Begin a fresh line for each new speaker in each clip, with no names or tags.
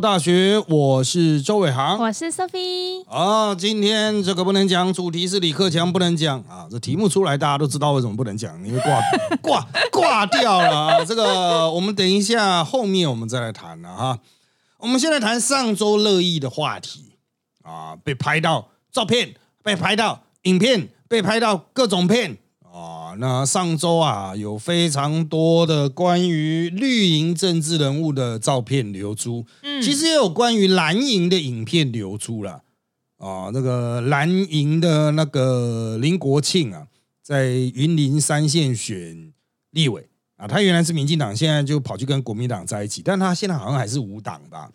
大学，我是周伟航，
我是 Sophie。
啊，今天这个不能讲，主题是李克强不能讲啊。这题目出来，大家都知道为什么不能讲，因为挂 挂挂掉了啊。这个我们等一下后面我们再来谈了哈。我们现在谈上周热议的话题啊，被拍到照片，被拍到影片，被拍到各种片。啊，那上周啊，有非常多的关于绿营政治人物的照片流出，嗯，其实也有关于蓝营的影片流出了。啊，那个蓝营的那个林国庆啊，在云林三县选立委啊，他原来是民进党，现在就跑去跟国民党在一起，但他现在好像还是无党吧。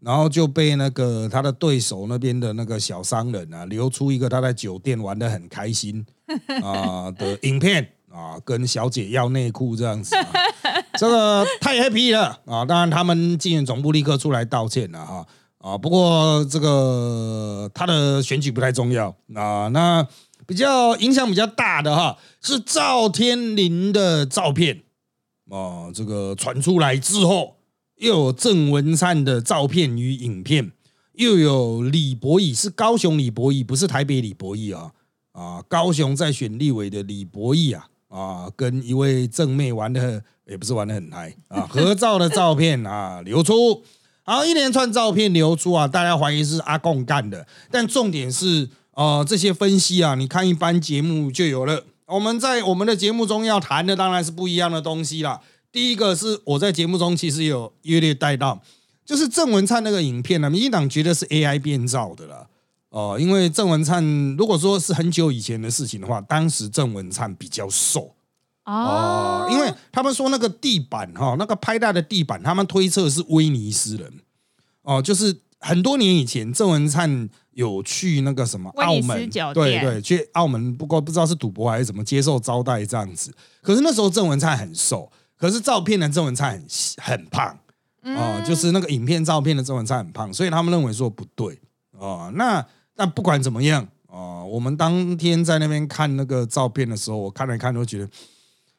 然后就被那个他的对手那边的那个小商人啊，流出一个他在酒店玩的很开心 啊的影片啊，跟小姐要内裤这样子，这个太 happy 了啊！当然他们竞选总部立刻出来道歉了哈啊，不过这个他的选举不太重要啊，那比较影响比较大的哈是赵天麟的照片啊，这个传出来之后。又有郑文灿的照片与影片，又有李博义，是高雄李博义，不是台北李博义啊啊！高雄在选立委的李博义啊啊，跟一位正妹玩的也不是玩的很嗨啊，合照的照片啊流出，好一连串照片流出啊，大家怀疑是阿贡干的，但重点是啊这些分析啊，你看一般节目就有了，我们在我们的节目中要谈的当然是不一样的东西了。第一个是我在节目中其实有约略带到，就是郑文灿那个影片呢，民进党觉得是 AI 变造的了哦，因为郑文灿如果说是很久以前的事情的话，当时郑文灿比较瘦。哦，因为他们说那个地板哈，那个拍大的地板，他们推测是威尼斯人。哦，就是很多年以前郑文灿有去那个什么澳门，对对，去澳门，不过不知道是赌博还是怎么接受招待这样子，可是那时候郑文灿很瘦。可是照片的郑文灿很很胖啊，就是那个影片照片的郑文灿很胖，所以他们认为说不对啊。那那不管怎么样啊，我们当天在那边看那个照片的时候，我看了看都觉得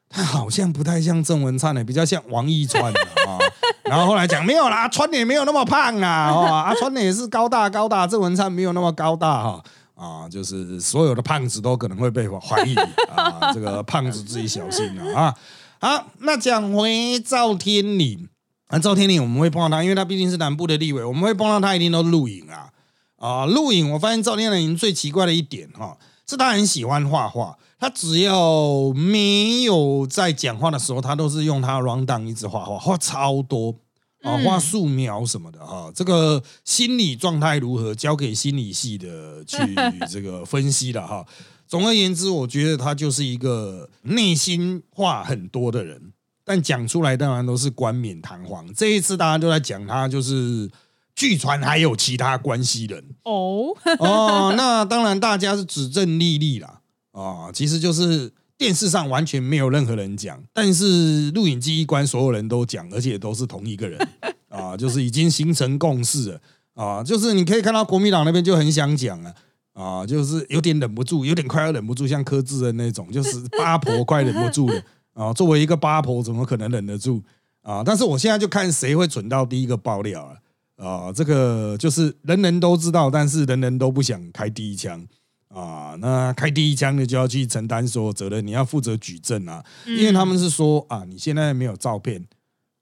他好像不太像郑文灿的，比较像王一川啊。然后后来讲没有啦，川也没有那么胖啊，哦，啊川也是高大高大，郑文灿没有那么高大哈啊，就是所有的胖子都可能会被怀疑啊，这个胖子自己小心啊啊。好，那讲回赵天麟啊，赵天麟我们会碰到他，因为他毕竟是南部的立委，我们会碰到他一定都录影啊啊，录影。我发现赵天麟最奇怪的一点哈，是他很喜欢画画，他只要没有在讲话的时候，他都是用他 round down 一直画画，画超多啊，画素描什么的哈。这个心理状态如何，交给心理系的去 这个分析了哈。总而言之，我觉得他就是一个内心话很多的人，但讲出来当然都是冠冕堂皇。这一次大家都在讲他，就是据传还有其他关系人哦 哦，那当然大家是指证丽丽啦啊，其实就是电视上完全没有任何人讲，但是录影机一关，所有人都讲，而且都是同一个人 啊，就是已经形成共识了啊，就是你可以看到国民党那边就很想讲啊。啊，就是有点忍不住，有点快要忍不住，像柯志恩那种，就是八婆快忍不住了啊。作为一个八婆，怎么可能忍得住啊？但是我现在就看谁会蠢到第一个爆料了啊！这个就是人人都知道，但是人人都不想开第一枪啊。那开第一枪的就要去承担所有责任，你要负责举证啊，因为他们是说啊，你现在没有照片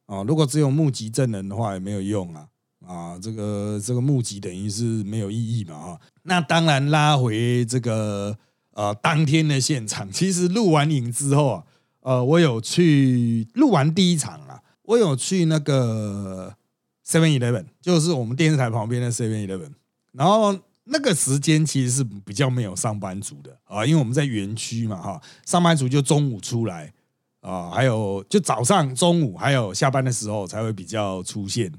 啊，如果只有目击证人的话也没有用啊。啊，这个这个募集等于是没有意义嘛，哈。那当然拉回这个呃当天的现场，其实录完影之后啊，呃，我有去录完第一场啊，我有去那个 Seven Eleven，就是我们电视台旁边的 Seven Eleven。然后那个时间其实是比较没有上班族的啊，因为我们在园区嘛，哈，上班族就中午出来啊，还有就早上、中午还有下班的时候才会比较出现。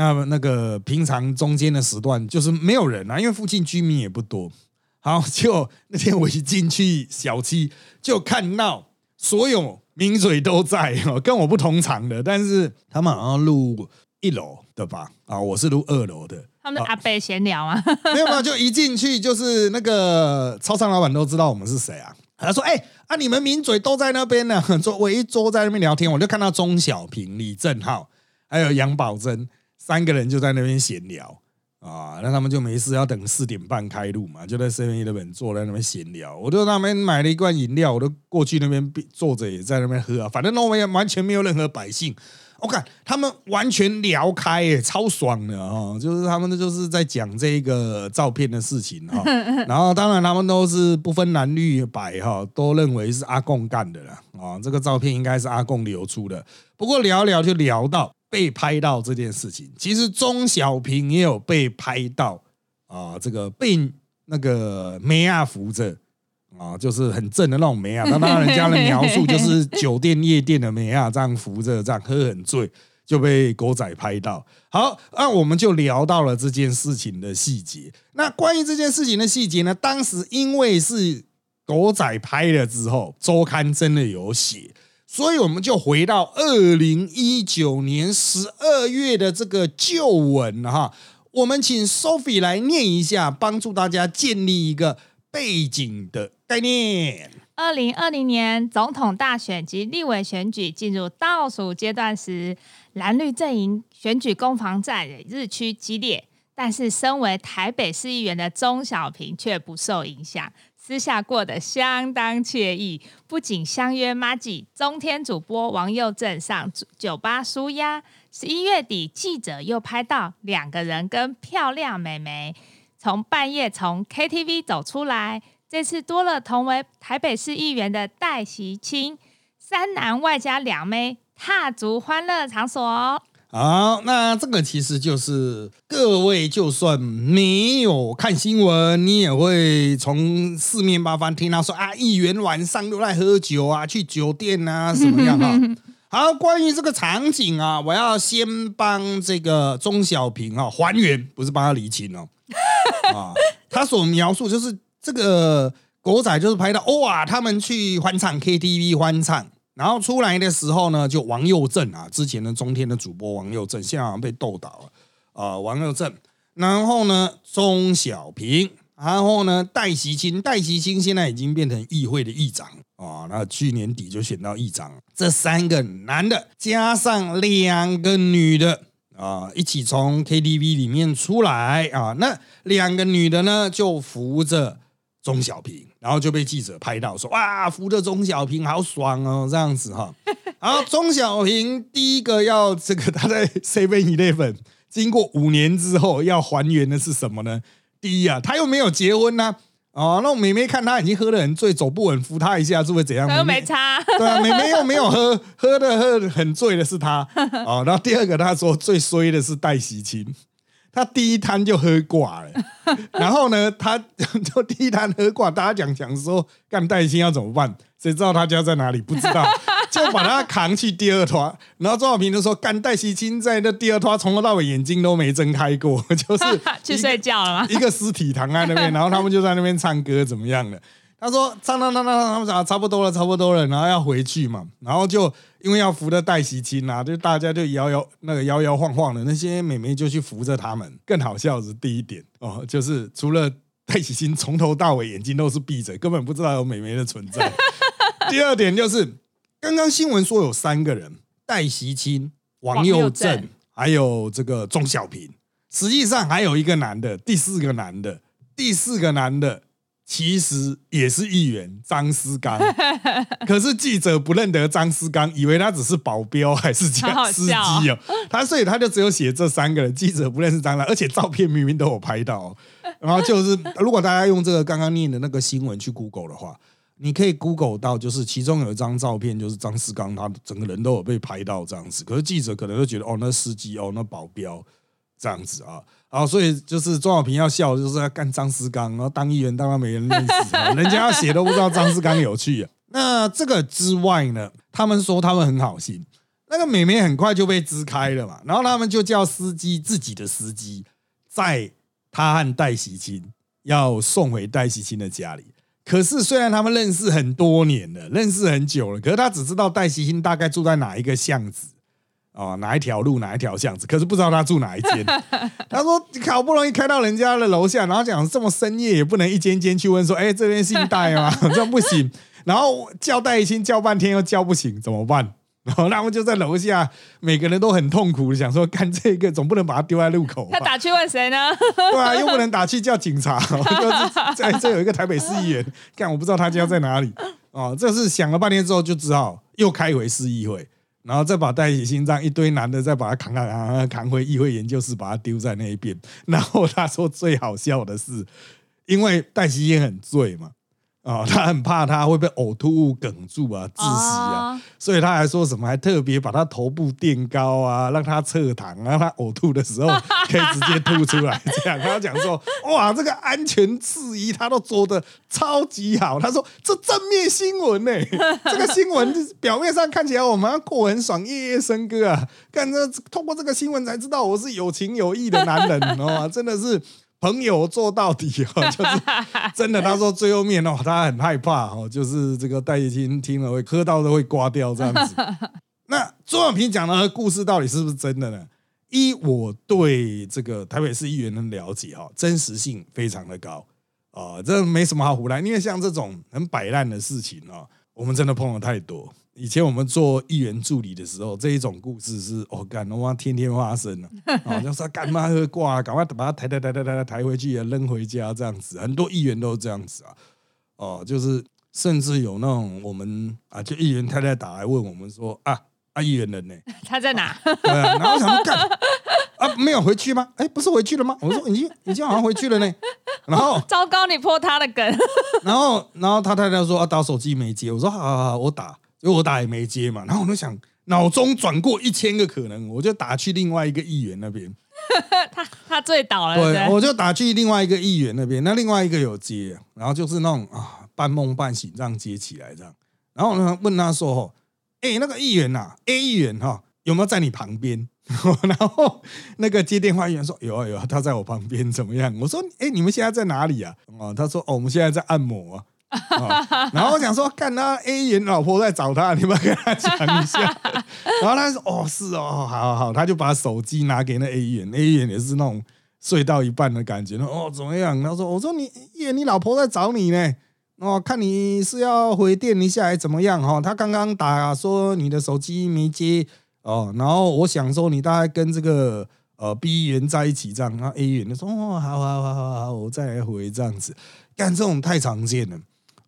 那那个平常中间的时段就是没有人啊，因为附近居民也不多。好，就那天我一进去小区，就看到所有名嘴都在，跟我不同场的，但是他们好像录一楼的吧？啊，我是录二楼的。
他们阿伯闲聊啊？
没有没有，就一进去就是那个超商老板都知道我们是谁啊？他说：“哎啊，你们名嘴都在那边呢，坐我一桌在那边聊天，我就看到钟小平、李正浩还有杨宝珍。”三个人就在那边闲聊啊，那他们就没事要等四点半开路嘛，就在 Seven Eleven 坐在那边闲聊。我就那边买了一罐饮料，我都过去那边坐着也在那边喝啊，反正那边完全没有任何百姓。我看他们完全聊开，耶，超爽的哦！就是他们就是在讲这个照片的事情哈，然后当然他们都是不分蓝绿白哈，都认为是阿贡干的了啊。这个照片应该是阿贡流出的，不过聊聊就聊到被拍到这件事情，其实钟小平也有被拍到啊，这个被那个梅亚扶着。啊，就是很正的那种梅啊，那当然人家的描述就是 酒店夜店的梅啊，这样扶着这样喝很醉，就被狗仔拍到。好，那我们就聊到了这件事情的细节。那关于这件事情的细节呢，当时因为是狗仔拍了之后，周刊真的有写，所以我们就回到二零一九年十二月的这个旧闻哈。我们请 Sophie 来念一下，帮助大家建立一个。背景的概念。
二零二零年总统大选及立委选举进入倒数阶段时，蓝绿阵营选举攻防战也日趋激烈。但是，身为台北市议员的钟小平却不受影响，私下过得相当惬意。不仅相约妈吉中天主播王佑正上酒吧舒压。十一月底，记者又拍到两个人跟漂亮美眉。从半夜从 KTV 走出来，这次多了同为台北市议员的戴喜清，三男外加两妹踏足欢乐场所。
好，那这个其实就是各位就算没有看新闻，你也会从四面八方听到说啊，议员晚上都在喝酒啊，去酒店啊，什么样啊？好，关于这个场景啊，我要先帮这个钟小平啊还原，不是帮他理清哦。啊，他所描述就是这个狗仔，就是拍到哇，他们去欢唱 KTV 欢唱，然后出来的时候呢，就王佑正啊，之前的中天的主播王佑正，现在好像被斗倒了。啊，王佑正，然后呢，钟小平，然后呢，戴习清，戴习清现在已经变成议会的议长。啊，那去年底就选到议长，这三个男的加上两个女的。啊，一起从 KTV 里面出来。啊，那两个女的呢就扶着钟小平，然后就被记者拍到说哇，扶着钟小平好爽哦，这样子哈。然后钟小平第一个要这个他在 Seven Eleven 经过五年之后要还原的是什么呢？第一啊，他又没有结婚呢。哦，那美妹看他已经喝得很醉，走不稳，扶他一下是会怎样？
又没差。
对啊，美妹又没有喝，喝的喝很醉的是他。哦，然后第二个他说最衰的是戴喜清，他第一摊就喝挂了。然后呢，他 就第一摊喝挂，大家讲讲说干戴喜清要怎么办？谁知道他家在哪里？不知道。就把他扛去第二摊，然后周小平就说：“干戴西清在那第二摊从头到尾眼睛都没睁开过，就是
去睡觉了吗？
一个尸体躺在那边，然后他们就在那边唱歌，怎么样的？他说唱唱唱唱，他们讲差不多了，差不多了，然后要回去嘛，然后就因为要扶着戴西清啊，就大家就摇摇那个摇摇晃晃的，那些美眉就去扶着他们。更好笑是第一点哦，就是除了戴喜清从头到尾眼睛都是闭着，根本不知道有美眉的存在。第二点就是。刚刚新闻说有三个人，戴喜清、王佑正，还有这个钟小平。实际上还有一个男的，第四个男的，第四个男的其实也是议员张思刚。可是记者不认得张思刚，以为他只是保镖还是司机哦。他所以他就只有写这三个人，记者不认识张了，而且照片明明都有拍到。然后就是 如果大家用这个刚刚念的那个新闻去 Google 的话。你可以 Google 到，就是其中有一张照片，就是张思刚，他整个人都有被拍到这样子。可是记者可能就觉得，哦，那司机，哦，那保镖这样子啊，然后所以就是庄小平要笑，就是要干张思刚，然后当议员当然没人认识，人家要写都不知道张思刚有趣。那这个之外呢，他们说他们很好心，那个美眉很快就被支开了嘛，然后他们就叫司机自己的司机，在他和戴喜清要送回戴喜清的家里。可是，虽然他们认识很多年了，认识很久了，可是他只知道戴西星大概住在哪一个巷子，哦，哪一条路，哪一条巷子，可是不知道他住哪一间。他说，好不容易开到人家的楼下，然后讲这么深夜也不能一间间去问说，哎，这边姓戴吗？这不行。然后叫戴清叫半天又叫不醒，怎么办？然后他们就在楼下，每个人都很痛苦，想说干这个总不能把他丢在路口
他？打去问谁呢？
对啊，又不能打去叫警察，就是在这有一个台北市议员，干我不知道他家在哪里哦。这是想了半天之后，就只好又开回市议会，然后再把戴喜心脏一堆男的再把他扛扛扛扛回议会研究室，把他丢在那一边。然后他说最好笑的是，因为戴喜心很醉嘛。哦，他很怕他会被呕吐物梗住啊，窒息啊，
哦
所以他还说什么，还特别把他头部垫高啊，让他侧躺，让他呕吐的时候 可以直接吐出来。这样，他讲说，哇，这个安全事宜他都做的超级好。他说这正面新闻呢、这个新闻表面上看起来我们要过很爽，夜夜笙歌啊，看这通过这个新闻才知道我是有情有义的男人哦，真的是。朋友做到底哦，就是真的。他说最后面哦，他很害怕哦，就是这个戴叶青听了会磕到都会刮掉这样子。那周永平讲的故事到底是不是真的呢？一，我对这个台北市议员的了解哈，真实性非常的高啊、这没什么好胡来，因为像这种很摆烂的事情哦，我们真的碰了太多。以前我们做议员助理的时候，这一种故事是哦，干他妈天天发生了，哦，就说干嘛喝挂，赶快把他抬抬抬抬抬抬抬回去，扔回家这样子。很多议员都是这样子啊，哦，就是甚至有那种我们啊，就议员太太打来问我们说啊啊，议员人呢？
他在哪？
对啊，然后想说干啊，没有回去吗？哎，不是回去了吗？我说已经已经好像回去了呢。然后
糟糕，你破他的梗。
然后然后他太太说啊，打手机没接，我说好好好，我打，结果我打也没接嘛。然后我就想，脑中转过一千个可能，我就打去另外一个议员那边，
他他醉倒了，对
我就打去另外一个议员那边，那另外一个有接，然后就是那种啊半梦半醒这样接起来这样，然后呢问他说，哦，哎那个议员呐、a 议员哈、有没有在你旁边？然后那个接电话议员说有啊有啊，他在我旁边怎么样？我说哎你们现在在哪里啊？哦他说哦我们现在在按摩啊。哦然后我想说，看他 A 员老婆在找他，你们跟他讲一下。然后他说：“哦，是哦，好好好。”他就把手机拿给那 A 员，A 员也是那种睡到一半的感觉。哦，怎么样？他说：“我说你叶，你老婆在找你呢。哦，看你是要回电一下，还是怎么样？哈、他刚刚打说你的手机没接哦，然后我想说你大概跟这个呃 B 员在一起这样，然后 A 员就说：哦，好好好好好，我再来回这样子。干这种太常见了。”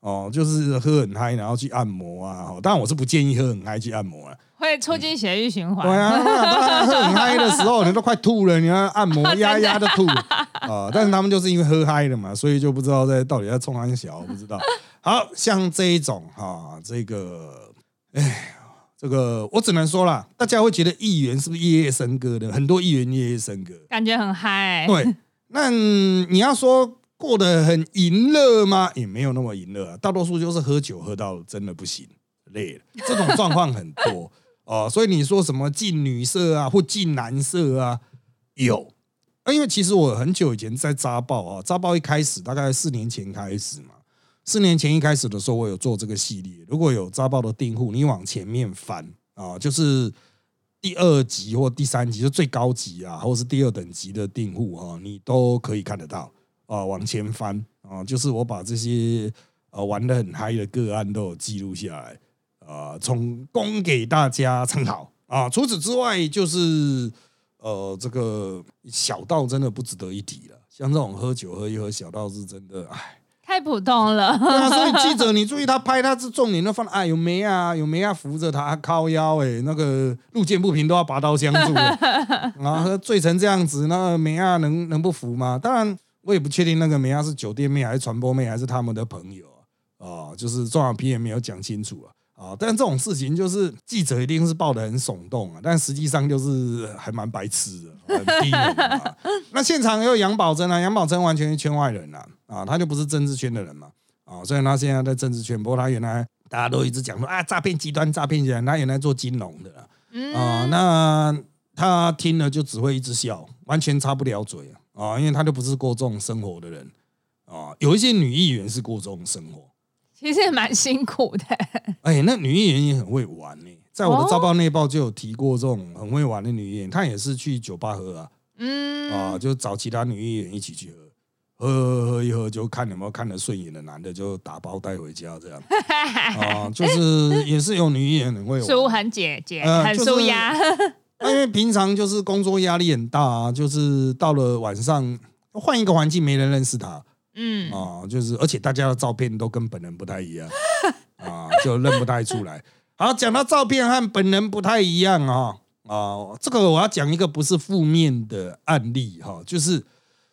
哦，就是喝很嗨，然后去按摩啊。哦当然我是不建议喝很嗨去按摩啊。
会促进血液循环。
对啊，他喝很嗨的时候，你都快吐了，你要按摩 压压的吐啊。但是他们就是因为喝嗨了嘛，所以就不知道在到底在冲安小，不知道。好像这一种哈、这个，哎，这个我只能说啦，大家会觉得议员是不是夜夜笙歌的？很多议员夜夜笙歌，
感觉很嗨、
对，那你要说过得很淫乐吗？也没有那么淫乐啊，大多数就是喝酒喝到真的不行，累了，这种状况很多 哦。所以你说什么进女色啊，或进男色啊，有。啊因为其实我很久以前在扎报啊，扎报一开始大概四年前开始嘛，四年前一开始的时候，我有做这个系列。如果有扎报的订户，你往前面翻啊，就是第二集或第三集，就最高级啊，或是第二等级的订户哈，你都可以看得到啊。往前翻啊，就是我把这些呃玩的很嗨的个案都有记录下来啊，从供给大家参考啊。除此之外，就是呃这个小道真的不值得一提了。像这种喝酒喝一喝，小道是真的，哎，
太普通了。
对啊，所以记者你注意他拍他是重点都放哎有没啊有没啊扶着他靠腰哎、那个路见不平都要拔刀相助然后 醉成这样子，那梅亚能能不服吗？当然我也不确定那个梅亚是酒店妹还是传播妹还是他们的朋友啊，啊就是中小 P 也没有讲清楚啊。啊，但这种事情就是记者一定是报的很耸动啊，但实际上就是还蛮白痴的，很低能啊。那现场也有杨宝珍啊，杨宝珍完全是圈外人啊，啊，他就不是政治圈的人嘛，啊，虽然他现在在政治圈，不过他原来大家都一直讲说啊，诈骗集团，诈骗集团，他原来做金融的啊，
嗯，
啊那他听了就只会一直笑，完全插不了嘴啊，啊，因为他就不是过这种生活的人啊，有一些女议员是过这种生活。
其实也蛮辛苦的。
哎，那女议员也很会玩呢、在我的早报内报就有提过这种很会玩的女议员，她也是去酒吧喝啊，
嗯，
啊，就找其他女议员一起去喝，喝喝喝一喝就看有没有看得顺眼的男的就打包带回家这样 啊，就是也是有女艺人很会玩。
舒很姐姐，很
呃就是
舒压。
那因为平常就是工作压力很大啊，就是到了晚上换一个环境，没人认识他
嗯，
啊，就是而且大家的照片都跟本人不太一样 啊，就认不太出来。好，讲到照片和本人不太一样啊啊，这个我要讲一个不是负面的案例哈、就是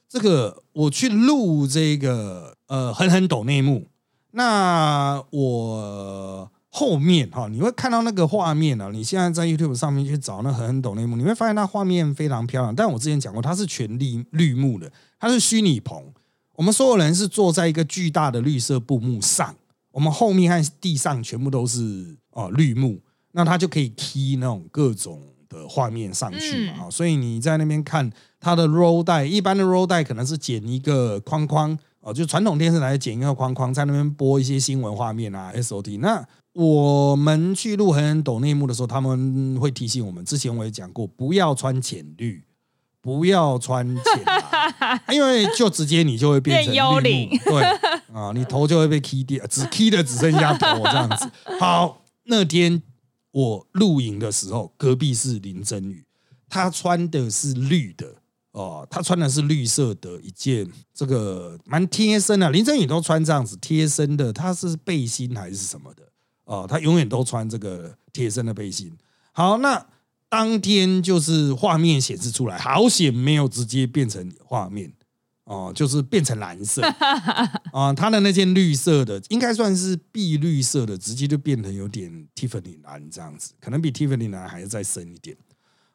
这个我去录这个呃狠狠抖内幕，那我后面哈、你会看到那个画面啊，你现在在 YouTube 上面去找那狠狠抖内幕，你会发现它画面非常漂亮。但我之前讲过，它是全绿绿幕的，它是虚拟棚。我们所有人是坐在一个巨大的绿色布幕上，我们后面和地上全部都是哦绿幕，那它就可以 key 那种各种的画面上去嘛。
嗯
哦所以你在那边看它的 roll 带，一般的 roll 带可能是剪一个框框哦，就传统电视台剪一个框框，在那边播一些新闻画面啊 SOT。那我们去录狠狠抖内幕的时候，他们会提醒我们，之前我也讲过，不要穿浅绿。不要穿浅蓝，因为就直接你就会变成
幽灵
对啊，你头就会被 key 掉，只 key 的只剩下头这样子。好，那天我录影的时候，隔壁是林真宇，他穿的是绿的哦，他穿的是绿色的一件，这个蛮贴身的。林真宇都穿这样子贴身的，他是背心还是什么的哦？他永远都穿这个贴身的背心。好，那当天就是画面显示出来，好险没有直接变成画面哦，就是变成蓝色啊。他的那件绿色的，应该算是碧绿色的，直接就变成有点 Tiffany 蓝这样子，可能比 Tiffany 蓝还要再深一点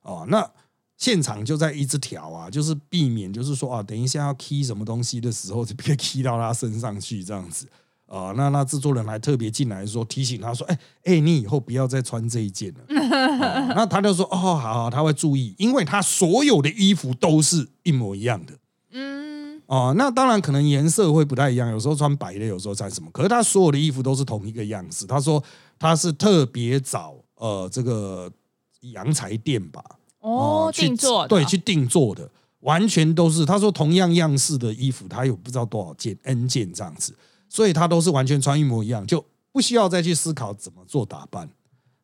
哦。那现场就在一直调啊，就是避免就是说啊，等一下要 key 什么东西的时候，就别 key 到他身上去这样子。啊、那那制作人还特别进来说提醒他说：“哎、哎、你以后不要再穿这一件了。哦那他就说：“哦，好好，他会注意，因为他所有的衣服都是一模一样的。
嗯，
哦，那当然可能颜色会不太一样，有时候穿白的，有时候穿什么。可是他所有的衣服都是同一个样子。他说他是特别找呃这个洋裁店吧，
哦，
去
定做的
对，去定做的，完全都是他说同样样式的衣服，他有不知道多少件 N 件这样子，所以他都是完全穿一模一样，就不需要再去思考怎么做打扮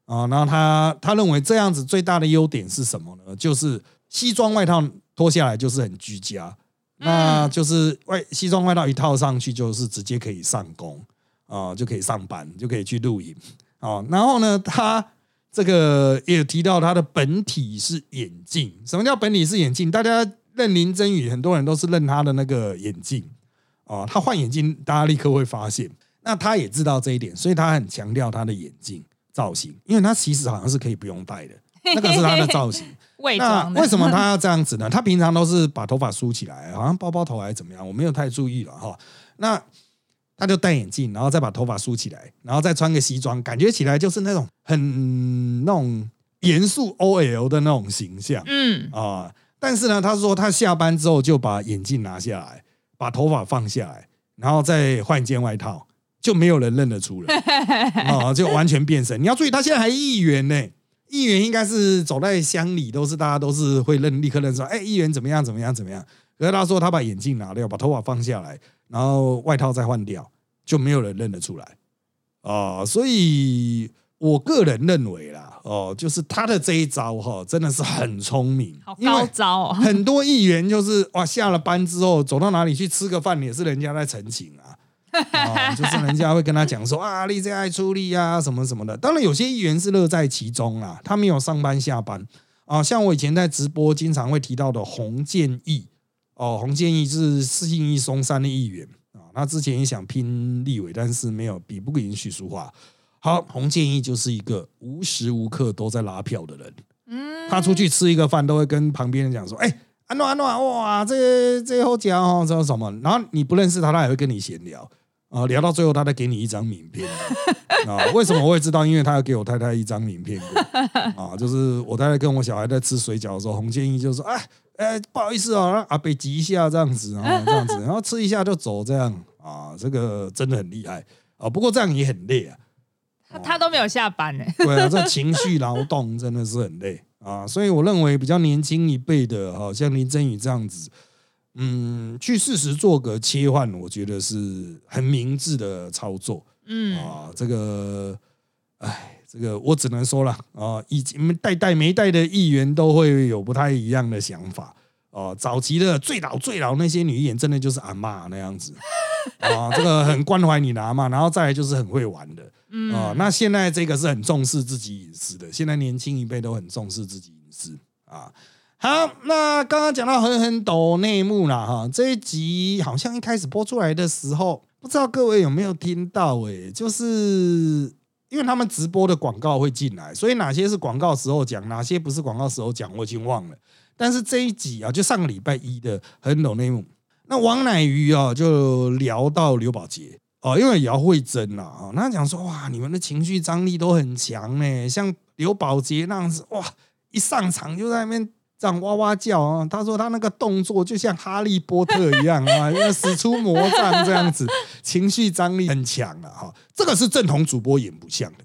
啊。然后他他认为这样子最大的优点是什么呢？就是西装外套脱下来就是很居家，那就是外西装外套一套上去就是直接可以上工啊，就可以上班，就可以去露营啊。然后呢，他这个也提到他的本体是眼镜。什么叫本体是眼镜？大家认林真宇，很多人都是认他的那个眼镜啊。他换眼镜，大家立刻会发现。那他也知道这一点，所以他很强调他的眼镜造型，因为他其实好像是可以不用戴的，那个是他的造型。
伪
那。为什么他要这样子呢？他平常都是把头发梳起来，好像包包头还是怎么样，我没有太注意了哈。那他就戴眼镜，然后再把头发梳起来，然后再穿个西装，感觉起来就是那种很那种严肃 OL 的那种形象
嗯，
啊。但是呢，他说他下班之后就把眼镜拿下来，把头发放下来，然后再换一件外套，就没有人认得出来啊，就完全变身。你要注意，他现在还议员呢。议员应该是走在乡里，都是大家都是会认立刻认出来，哎，议员怎么样怎么样怎么样。可是他说他把眼镜拿掉，把头发放下来，然后外套再换掉，就没有人认得出来啊、所以我个人认为啦，哦，就是他的这一招哈，真的是很聪明
好，高招哦。
很多议员就是哇，下了班之后走到哪里去吃个饭，也是人家在澄清啊。啊、就是人家会跟他讲说啊，你这爱出力啊，什么什么的。当然，有些议员是乐在其中啊，他没有上班下班啊。像我以前在直播经常会提到的洪建义哦，洪建义是四信义松山的议员啊，他之前也想拼立委，但是没有比不赢许淑华。好，洪建义就是一个无时无刻都在拉票的人。
嗯，
他出去吃一个饭，都会跟旁边人讲说：“哎、安诺安诺，哇，这这好讲哦，这什么？”然后你不认识他，他也会跟你闲聊啊、聊到最后，他再给你一张名片 啊。为什么我会知道？因为他要给我太太一张名片过啊，就是我太太跟我小孩在吃水饺的时候，洪建义就说：“哎、哎、不好意思哦，让阿北挤一下这样子啊，这样子，然后吃一下就走，这样啊，这个真的很厉害啊。不过这样也很累啊。”
他他都没有下班呢。
对啊，这情绪劳动真的是很累啊，所以我认为比较年轻一辈的，哈，像林真宇这样子，嗯，去适时做个切换，我觉得是很明智的操作。
嗯，
啊，这个，哎，这个我只能说了啊，以前代代没代的议员都会有不太一样的想法。哦，早期的最老最老那些女演员，真的就是阿妈那样子啊，这个很关怀你的阿妈，然后再来就是很会玩的。啊，那现在这个是很重视自己隐私的，现在年轻一辈都很重视自己隐私啊。好，那刚刚讲到狠狠抖内幕了哈，这一集好像一开始播出来的时候，不知道各位有没有听到？哎，就是因为他们直播的广告会进来，所以哪些是广告时候讲，哪些不是广告时候讲，我已经忘了。但是这一集啊，就上个礼拜一的狠抖内幕，那王乃瑜啊就聊到刘宝杰。哦，因为姚慧珍呐，啊，那讲说哇，你们的情绪张力都很强呢，像刘宝杰那样子，哇，一上场就在那边这样哇哇叫啊。他说他那个动作就像哈利波特一样啊，要使出魔杖这样子，情绪张力很强啊哈。这个是正统主播演不像的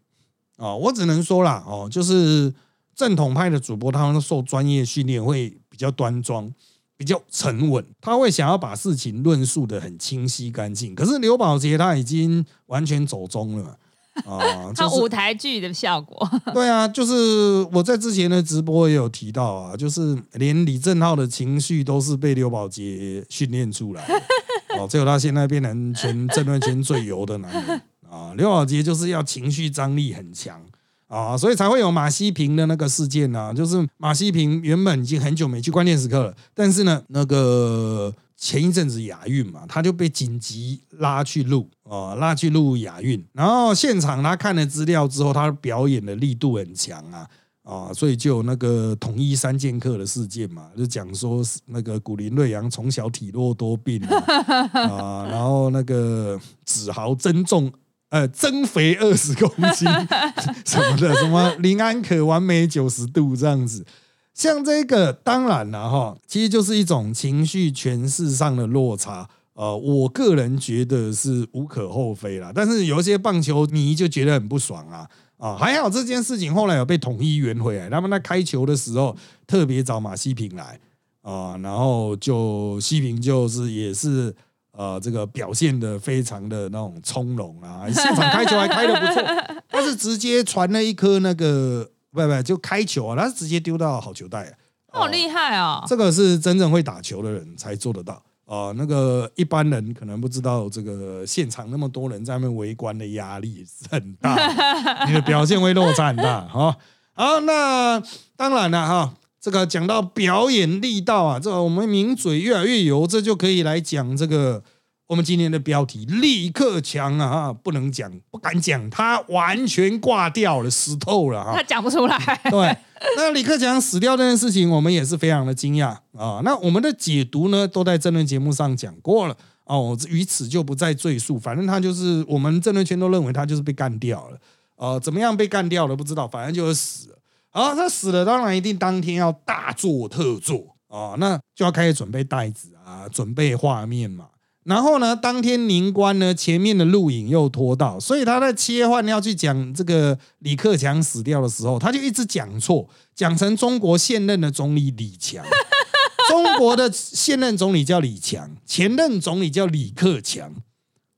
啊，我只能说啦，哦，就是正统派的主播，他们受专业训练会比较端庄。比较沉稳，他会想要把事情论述的很清晰干净。可是刘宝杰他已经完全走中了啊，
他舞台剧的效果。
对啊，就是我在之前的直播也有提到啊，就是连李正浩的情绪都是被刘宝杰训练出来的 哦，最后他现在变成全政论圈最油的男人啊。刘宝杰就是要情绪张力很强。啊，所以才会有马西平的那个事件呢。就是马西平原本已经很久没去关键时刻了，但是呢，那个前一阵子亚运嘛，他就被紧急拉去录啊，拉去录亚运。然后现场他看了资料之后，他表演的力度很强啊啊，所以就有那个统一三剑客的事件嘛，就讲说那个古林瑞阳从小体弱多病啊，然后那个子豪增重。呃，增肥二十公斤 什么的，什么林安可完美九十度这样子，像这个当然了哈，其实就是一种情绪诠释上的落差。呃，我个人觉得是无可厚非啦，但是有一些棒球迷就觉得很不爽啊啊！还好这件事情后来有被统一圆回来，他们在开球的时候特别找马西平来啊，然后就西平就是也是。呃，这个表现的非常的那种从容啊，现场开球还开的不错，他是直接传了一颗那个不不就开球啊，他是直接丢到好球袋，
好厉害哦！
这个是真正会打球的人才做得到啊，那个一般人可能不知道，这个现场那么多人在那边围观的压力是很大，你的表现会落差很大哈。好，那当然了哈。这个讲到表演力道啊，这个我们名嘴越来越油，这就可以来讲这个我们今天的标题：李克强啊，不能讲，不敢讲，他完全挂掉了，死透了啊，
他讲不出来。
对，那李克强死掉这件事情，我们也是非常的惊讶啊。那我们的解读呢，都在争论节目上讲过了哦，于此就不再赘述。反正他就是我们争论圈都认为他就是被干掉了，呃，怎么样被干掉了不知道，反正就是死了。啊，他死了，当然一定当天要大做特做啊，那就要开始准备袋子啊，准备画面嘛。然后呢，当天宁官呢前面的录影又拖到，所以他在切换要去讲这个李克强死掉的时候，他就一直讲错，讲成中国现任的总理李强。中国的现任总理叫李强，前任总理叫李克强。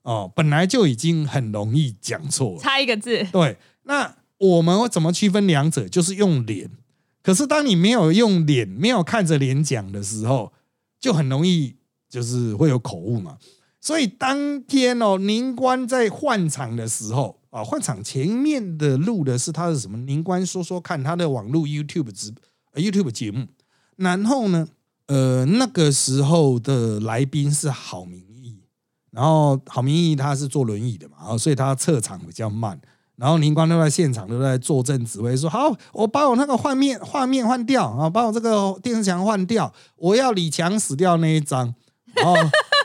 哦，本来就已经很容易讲错，
差一个字。
对，那。我们怎么区分两者？就是用脸。可是当你没有用脸，没有看着脸讲的时候，就很容易就是会有口误嘛。所以当天哦，宁官在换场的时候啊，换场前面的录的是他的什么？宁官说说看他的网络 YouTube 直 YouTube 节目。然后呢，呃，那个时候的来宾是郝明义，然后郝明义他是坐轮椅的嘛，啊，所以他撤场比较慢。然后林光都在现场，都在坐镇指挥，说：“好，我把我那个画面画面换掉啊，把我这个电视墙换掉，我要李强死掉那一张。”然后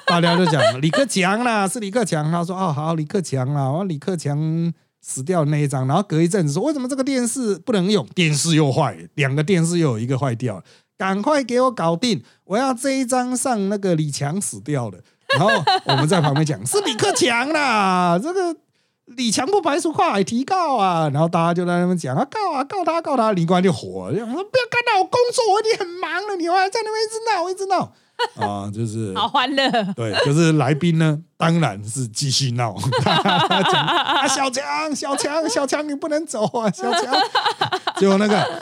大家就讲李克强啦，是李克强。他说：“哦，好，李克强啦，我李克强死掉那一张。”然后隔一阵子说：“为什么这个电视不能用？电视又坏，两个电视又有一个坏掉，赶快给我搞定！我要这一张上那个李强死掉的。”然后我们在旁边讲：“是李克强啦，这个。”李强不排除跨海提告啊，然后大家就在那边讲啊，告啊，告他，告他，李官就火，了，说不要干扰我工作，我已经很忙了，你还在那边一直闹，一直闹 啊，就是
好欢乐。
对，可是来宾呢，当然是继续闹，讲啊，小强，小强，小强，你不能走啊，小强。结果那个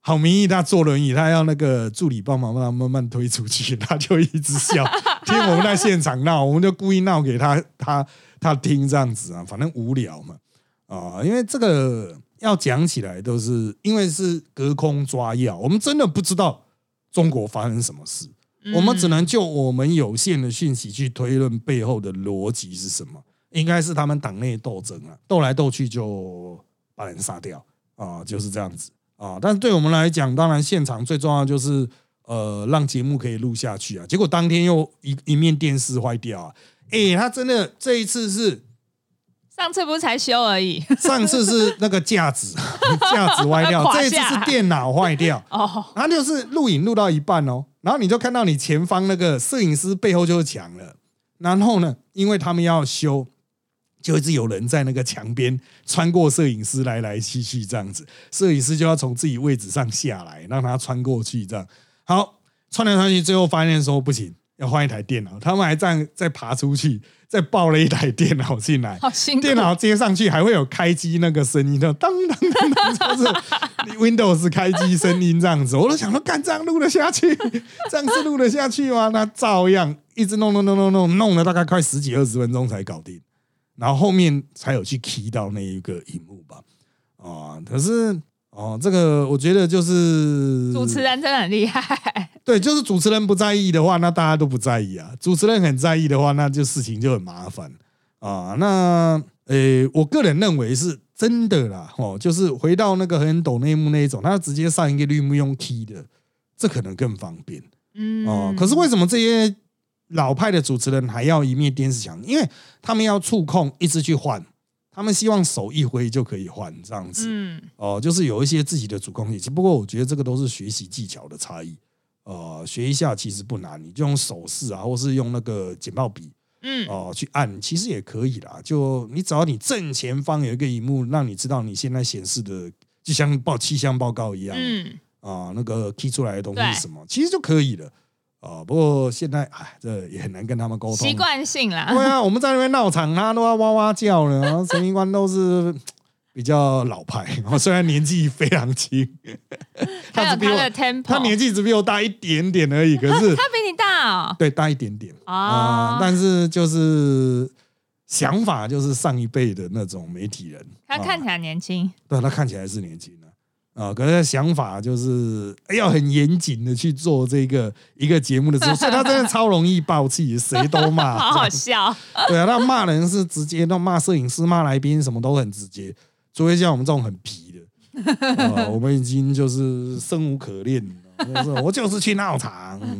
好名义他坐轮椅，他要那个助理帮忙帮他慢慢推出去，他就一直笑，听我们在现场闹，我们就故意闹给他，他他听这样子啊，反正无聊嘛啊，因为这个要讲起来都是因为是隔空抓药，我们真的不知道中国发生什么事。我们只能就我们有限的讯息去推论背后的逻辑是什么，应该是他们党内斗争啊，斗来斗去就把人杀掉啊，就是这样子啊。但是对我们来讲，当然现场最重要就是呃让节目可以录下去啊。结果当天又一一面电视坏掉啊，哎，他真的这一次是
上次不是才修而已，
上次是那个架子 架子歪掉，这一次是电脑坏掉。
哦，
他就是录影录到一半哦。然后你就看到你前方那个摄影师背后就是墙了，然后呢，因为他们要修，就一直有人在那个墙边穿过摄影师来来去去这样子，摄影师就要从自己位置上下来，让他穿过去这样。好，穿来穿去，最后发现说不行，要换一台电脑，他们还这样再爬出去。再抱了一台电脑进来，电脑接上去还会有开机那个声音，就当当当当，就是 Windows 开机声音这样子。我都想说，干这样录得下去？这样是录得下去吗？那照样一直弄弄弄弄弄，弄了大概快十几二十分钟才搞定，然后后面才有去 key 到那一个荧幕吧。啊，可是。哦，这个我觉得就是
主持人真的很厉害。
对，就是主持人不在意的话，那大家都不在意啊。主持人很在意的话，那就事情就很麻烦啊。那呃，我个人认为是真的啦。哦，就是回到那个很懂内幕那一种，他直接上一个绿幕用 key 的，这可能更方便。嗯。哦，可是为什么这些老派的主持人还要一面电视墙？因为他们要触控，一直去换。他们希望手一挥就可以换这样子，嗯，哦，就是有一些自己的主控力。只不过我觉得这个都是学习技巧的差异，呃，学一下其实不难，你就用手势啊，或是用那个简报笔，嗯，哦，去按，其实也可以啦。就你只要你正前方有一个荧幕，让你知道你现在显示的，就像报气象报告一样，嗯，啊，那个 key 出来的东西是什么，其实就可以了。哦，不过现在哎，这也很难跟他们沟通。
习惯性啦。
对啊，我们在那边闹场，他都要哇哇叫了。然后陈官都是 比较老派，虽然年纪非常轻，
他有他的 tempo，
他年纪只比我大一点点而已。可是
他比你大哦，
对，大一点点啊。但是就是想法就是上一辈的那种媒体人，
他看起来年轻，
对，他看起来是年轻。啊，可是想法就是要很严谨的去做这个一个节目的时候，所以他真的超容易爆气，谁都骂，
好好笑。
对啊，他骂人是直接，那骂摄影师、骂来宾什么都很直接，除非像我们这种很皮的，我们已经就是生无可恋。就是我就是去闹场，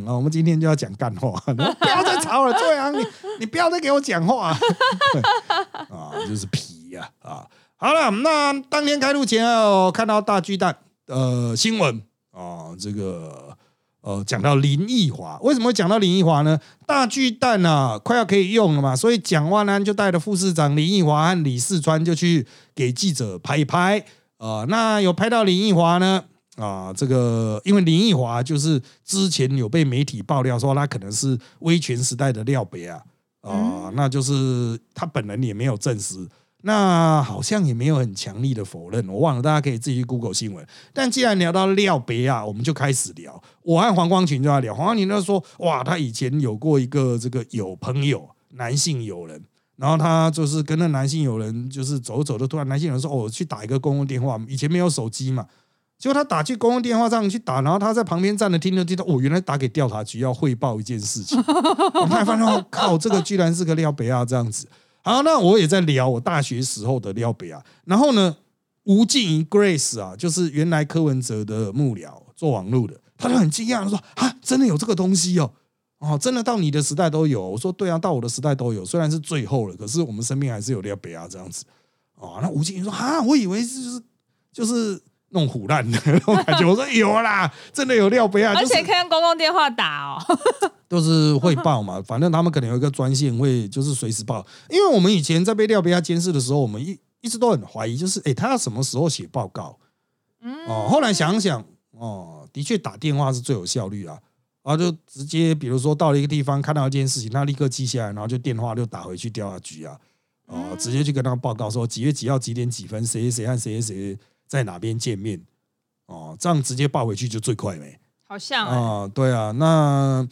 啊，我们今天就要讲干话，不要再吵了，对啊，你你不要再给我讲话，啊，就是皮呀，啊。好了，那当天开录前哦，看到大巨蛋呃新闻啊，这个呃讲到林奕华，为什么会讲到林奕华呢？大巨蛋啊快要可以用了嘛，所以蒋万安就带着副市长林奕华和李世川就去给记者拍一拍啊。那有拍到林奕华呢啊，这个因为林奕华就是之前有被媒体爆料说他可能是威权时代的廖北啊啊，那就是他本人也没有证实。那好像也没有很强力的否认，我忘了，大家可以自己去 Google 新闻。但既然聊到廖别啊，我们就开始聊。我和黄光群就要聊，黄光群就说：哇，他以前有过一个这个有朋友，男性友人，然后他就是跟那男性友人就是走走的，突然男性友人说：哦，去打一个公共电话，以前没有手机嘛，结果他打去公共电话上去打，然后他在旁边站着听着听着，哦，原来打给调查局要汇报一件事情。我才发现，靠，这个居然是个廖北啊，这样子。好，那我也在聊我大学时候的廖北啊，然后呢，吴静怡 Grace 啊，就是原来柯文哲的幕僚做网络的，他就很惊讶，他说：“啊，真的有这个东西哦，哦，真的到你的时代都有。”我说：“对啊，到我的时代都有，虽然是最后了，可是我们身边还是有廖北啊这样子。”哦，那吴静怡说：“啊，我以为是就是弄虎烂的 那种感觉。”我说：“有啦，真的有廖杯啊，
而且可以用公共电话打哦。”
都是会报嘛，反正他们可能有一个专线会就是随时报，因为我们以前在被廖杯啊监视的时候，我们一一直都很怀疑，就是哎，他要什么时候写报告？哦，后来想想，哦，的确打电话是最有效率啊，然后就直接比如说到了一个地方看到一件事情，他立刻记下来，然后就电话就打回去调查局啊，哦，直接去跟他报告说几月几号几点几分，谁谁和谁谁在哪边见面，哦，这样直接报回去就最快没
好像哎、
啊？对啊，那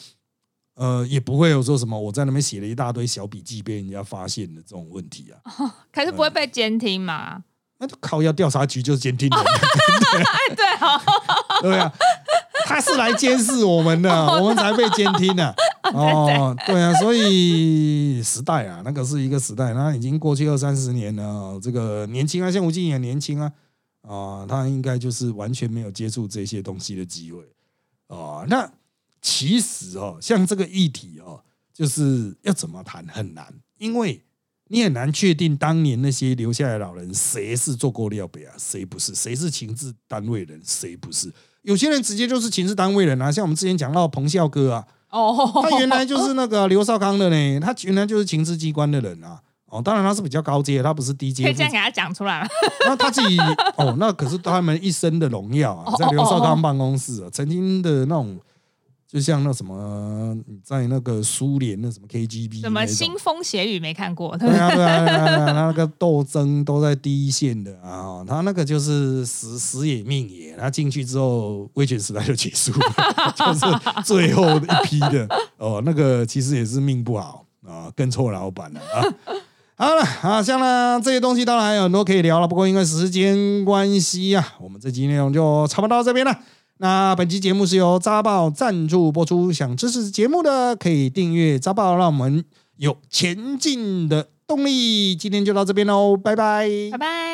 呃也不会有说什么我在那边写了一大堆小笔记被人家发现的这种问题啊，
可是不会被监听嘛？
那就靠要调查局就是监听人。
哎，对啊，
对啊，他是来监视我们的，我们才被监听的。哦，对啊，所以时代啊，那个是一个时代，那已经过去二三十年了。这个年轻啊，像吴静也年轻啊，啊，他应该就是完全没有接触这些东西的机会啊。那其实哦，像这个议题哦，就是要怎么谈很难，因为你很难确定当年那些留下来的老人谁是做过料北啊，谁不是，谁是情治单位人，谁不是。有些人直接就是情治单位人啊，像我们之前讲到彭孝哥啊，
哦，
他原来就是那个刘少康的呢，他原来就是情治机关的人啊。哦，当然他是比较高阶，他不是低阶
可以这样给他讲出来吗？
那他自己哦，那可是他们一生的荣耀啊，在刘少康办公室啊，曾经的那种，就像那什么，在那个苏联那什么 KGB
什么腥风血雨没看过？对
啊，对啊，对啊，对啊，他那个斗争都在第一线的啊，他那个就是死死也命也，他进去之后，威权时代就结束了，就是最后一批的哦，那个其实也是命不好啊，跟错老板了啊。好了啊，像呢这些东西当然还有很多可以聊了，不过因为时间关系啊，我们这期内容就差不多到这边了。那本期节目是由扎报赞助播出，想支持节目的可以订阅扎报，让我们有前进的动力。今天就到这边喽，拜拜
拜拜。